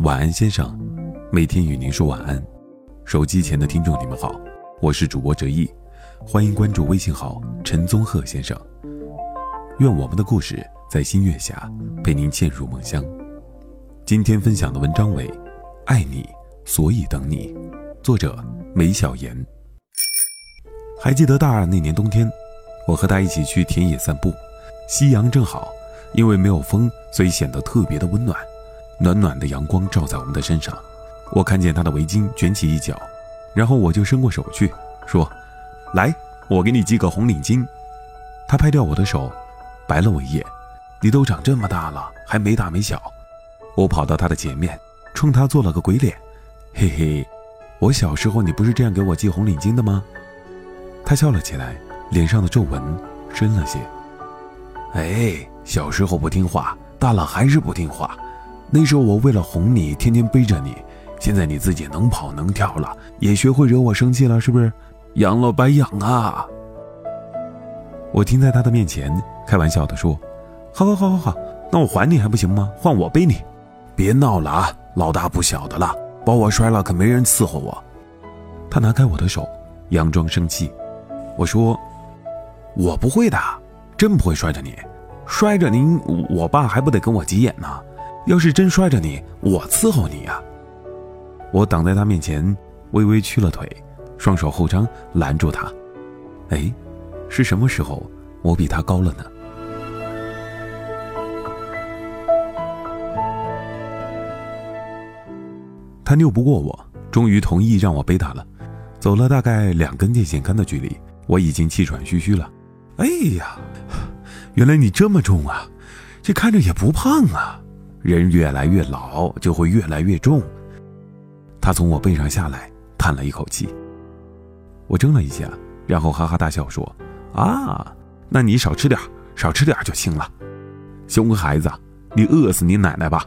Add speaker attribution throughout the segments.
Speaker 1: 晚安，先生，每天与您说晚安。手机前的听众，你们好，我是主播哲意，欢迎关注微信号陈宗鹤先生。愿我们的故事在新月下陪您渐入梦乡。今天分享的文章为《爱你，所以等你》，作者梅小妍。还记得大二那年冬天，我和他一起去田野散步，夕阳正好，因为没有风，所以显得特别的温暖。暖暖的阳光照在我们的身上，我看见他的围巾卷起一角，然后我就伸过手去说：“来，我给你系个红领巾。”他拍掉我的手，白了我一眼：“你都长这么大了，还没大没小。”我跑到他的前面，冲他做了个鬼脸：“嘿嘿，我小时候你不是这样给我系红领巾的吗？”他笑了起来，脸上的皱纹深了些。“哎，小时候不听话，大了还是不听话。”那时候我为了哄你，天天背着你。现在你自己能跑能跳了，也学会惹我生气了，是不是？养了白养啊！我停在他的面前，开玩笑的说：“好好好好好，那我还你还不行吗？换我背你，别闹了啊！老大不小的了，把我摔了可没人伺候我。”他拿开我的手，佯装生气。我说：“我不会的，真不会摔着你，摔着您，我爸还不得跟我急眼呢。”要是真摔着你，我伺候你呀！我挡在他面前，微微屈了腿，双手后张拦住他。哎，是什么时候我比他高了呢？他拗不过我，终于同意让我背他了。走了大概两根电线杆的距离，我已经气喘吁吁了。哎呀，原来你这么重啊！这看着也不胖啊！人越来越老，就会越来越重。他从我背上下来，叹了一口气。我怔了一下，然后哈哈大笑说：“啊，那你少吃点，少吃点就行了。熊孩子，你饿死你奶奶吧！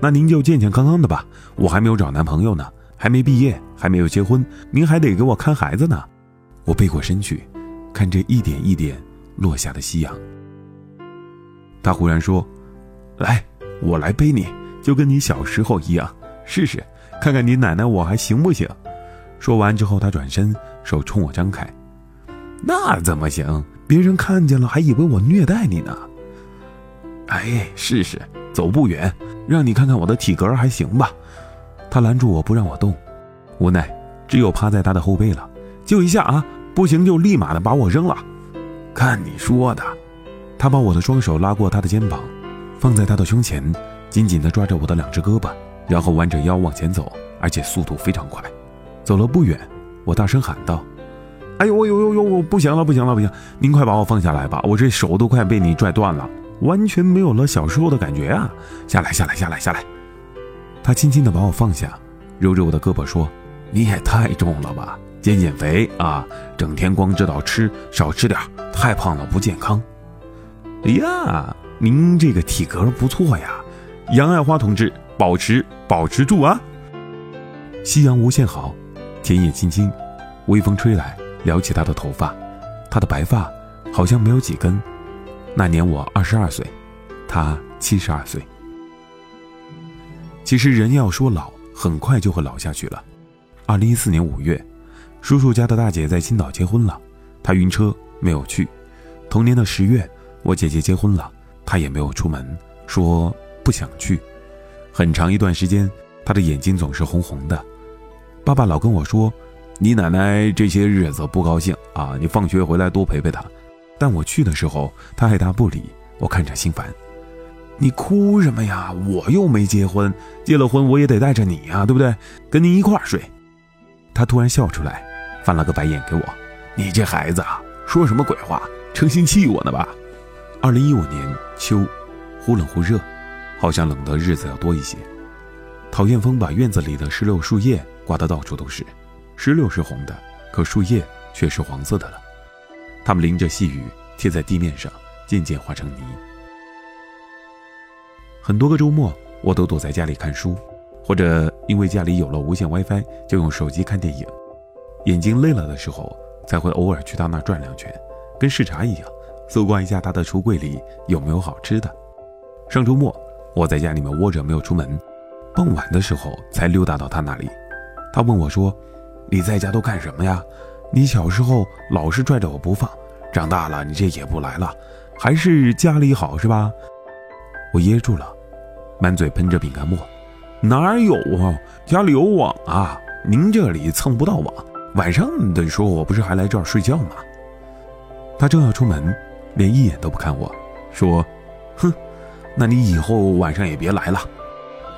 Speaker 1: 那您就健健康康的吧。我还没有找男朋友呢，还没毕业，还没有结婚，您还得给我看孩子呢。”我背过身去，看着一点一点落下的夕阳。他忽然说：“来。”我来背你，就跟你小时候一样，试试看看你奶奶我还行不行？说完之后，他转身，手冲我张开。那怎么行？别人看见了还以为我虐待你呢。哎，试试，走不远，让你看看我的体格还行吧。他拦住我不让我动，无奈只有趴在他的后背了。就一下啊，不行就立马的把我扔了。看你说的，他把我的双手拉过他的肩膀。放在他的胸前，紧紧地抓着我的两只胳膊，然后弯着腰往前走，而且速度非常快。走了不远，我大声喊道：“哎呦呦呦呦！我不行了，不行了，不行！您快把我放下来吧，我这手都快被你拽断了，完全没有了小时候的感觉啊！下来，下来，下来，下来！”他轻轻地把我放下，揉着我的胳膊说：“你也太重了吧，减减肥啊！整天光知道吃，少吃点，太胖了不健康。”哎呀！您这个体格不错呀，杨爱花同志，保持保持住啊！夕阳无限好，田野青青，微风吹来，撩起她的头发，她的白发好像没有几根。那年我二十二岁，她七十二岁。其实人要说老，很快就会老下去了。二零一四年五月，叔叔家的大姐在青岛结婚了，她晕车没有去。同年的十月，我姐姐结婚了。他也没有出门，说不想去。很长一段时间，他的眼睛总是红红的。爸爸老跟我说：“你奶奶这些日子不高兴啊，你放学回来多陪陪她。”但我去的时候，他爱答不理，我看着心烦。你哭什么呀？我又没结婚，结了婚我也得带着你呀，对不对？跟您一块儿睡。他突然笑出来，翻了个白眼给我：“你这孩子啊，说什么鬼话？成心气我呢吧？”二零一五年秋，忽冷忽热，好像冷的日子要多一些。讨厌风把院子里的石榴树叶刮得到处都是，石榴是红的，可树叶却是黄色的了。它们淋着细雨，贴在地面上，渐渐化成泥。很多个周末，我都躲在家里看书，或者因为家里有了无线 WiFi，就用手机看电影。眼睛累了的时候，才会偶尔去他那转两圈，跟视察一样。搜刮一下他的橱柜里有没有好吃的。上周末我在家里面窝着没有出门，傍晚的时候才溜达到他那里。他问我说：“你在家都干什么呀？你小时候老是拽着我不放，长大了你这也不来了，还是家里好是吧？”我噎住了，满嘴喷着饼干沫。哪有啊？家里有网啊！您这里蹭不到网。晚上的时候我不是还来这儿睡觉吗？他正要出门，连一眼都不看我，说：“哼，那你以后晚上也别来了。”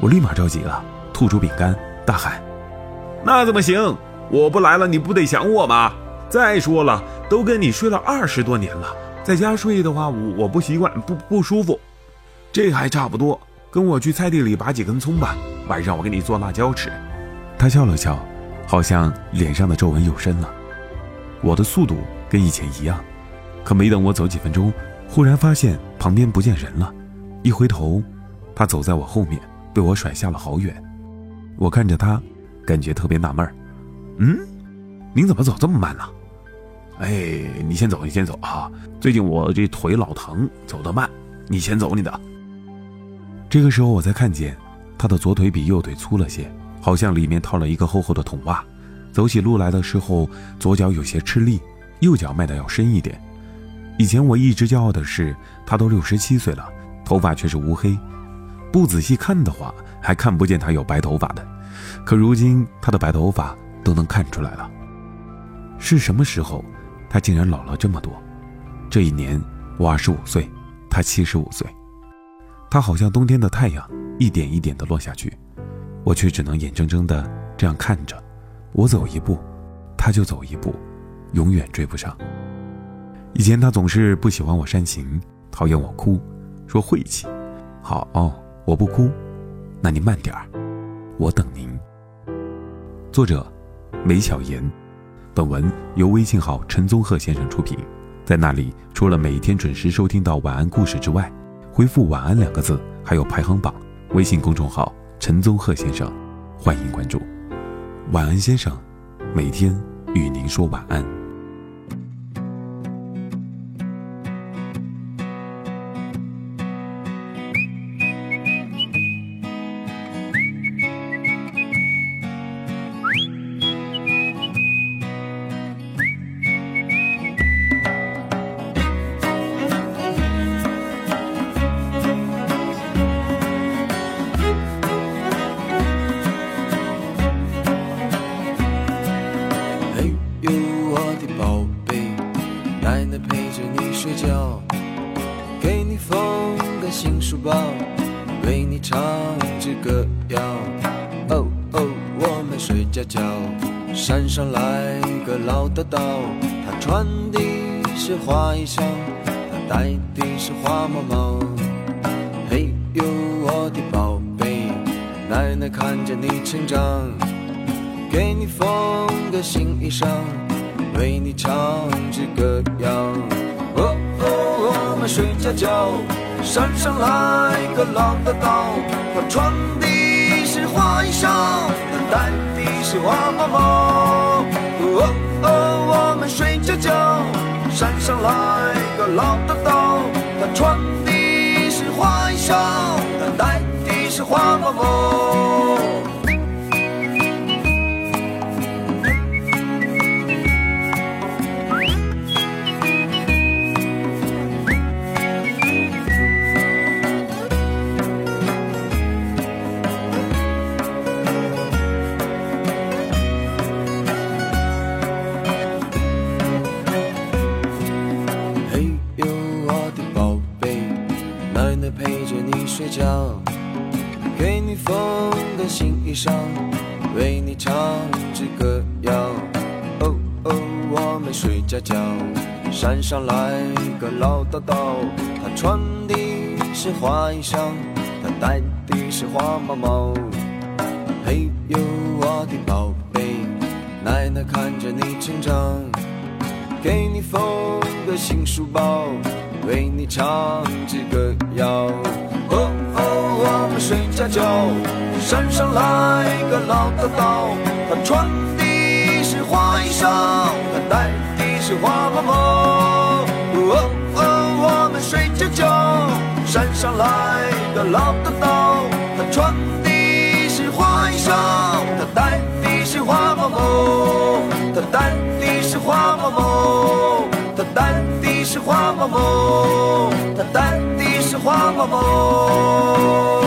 Speaker 1: 我立马着急了，吐出饼干，大喊：“那怎么行？我不来了，你不得想我吗？再说了，都跟你睡了二十多年了，在家睡的话，我我不习惯，不不舒服。这还差不多，跟我去菜地里拔几根葱吧，晚上我给你做辣椒吃。”他笑了笑，好像脸上的皱纹又深了。我的速度跟以前一样，可没等我走几分钟，忽然发现旁边不见人了，一回头，他走在我后面。被我甩下了好远，我看着他，感觉特别纳闷。嗯，您怎么走这么慢呢？哎，你先走，你先走啊！最近我这腿老疼，走得慢。你先走你的。这个时候我才看见，他的左腿比右腿粗了些，好像里面套了一个厚厚的筒袜。走起路来的时候，左脚有些吃力，右脚迈得要深一点。以前我一直骄傲的是，他都六十七岁了，头发却是乌黑。不仔细看的话，还看不见他有白头发的。可如今他的白头发都能看出来了。是什么时候，他竟然老了这么多？这一年我二十五岁，他七十五岁。他好像冬天的太阳，一点一点的落下去，我却只能眼睁睁的这样看着。我走一步，他就走一步，永远追不上。以前他总是不喜欢我煽情，讨厌我哭，说晦气。好。我不哭，那你慢点儿，我等您。作者：梅小言，本文由微信号陈宗鹤先生出品。在那里，除了每天准时收听到晚安故事之外，回复“晚安”两个字，还有排行榜。微信公众号陈宗鹤先生，欢迎关注。晚安，先生，每天与您说晚安。
Speaker 2: 哦哦，我们睡觉觉。山上来个老叨叨，他穿的是花衣裳，他戴的是花毛毛。嘿呦，我的宝贝，奶奶看着你成长，给你缝个新衣裳，为你唱支歌谣。哦哦，我们睡觉觉。山上来个老叨叨，他穿的是花衣裳，他戴的是花毛毛。哦哦，我们睡觉觉。山上来个老大叫，给你缝个新衣裳为你唱支歌谣，哦哦，我们睡觉觉。山上来个老叨叨，他穿的是花衣裳，他戴的是花毛毛。嘿呦，我的宝贝，奶奶看着你成长，给你缝个新书包，为你唱支歌谣。哦我们睡觉觉。山上来个老道道，他穿的是花衣裳，他戴的是花帽帽。哦哦，我们睡觉觉。山上来个老道道，宝宝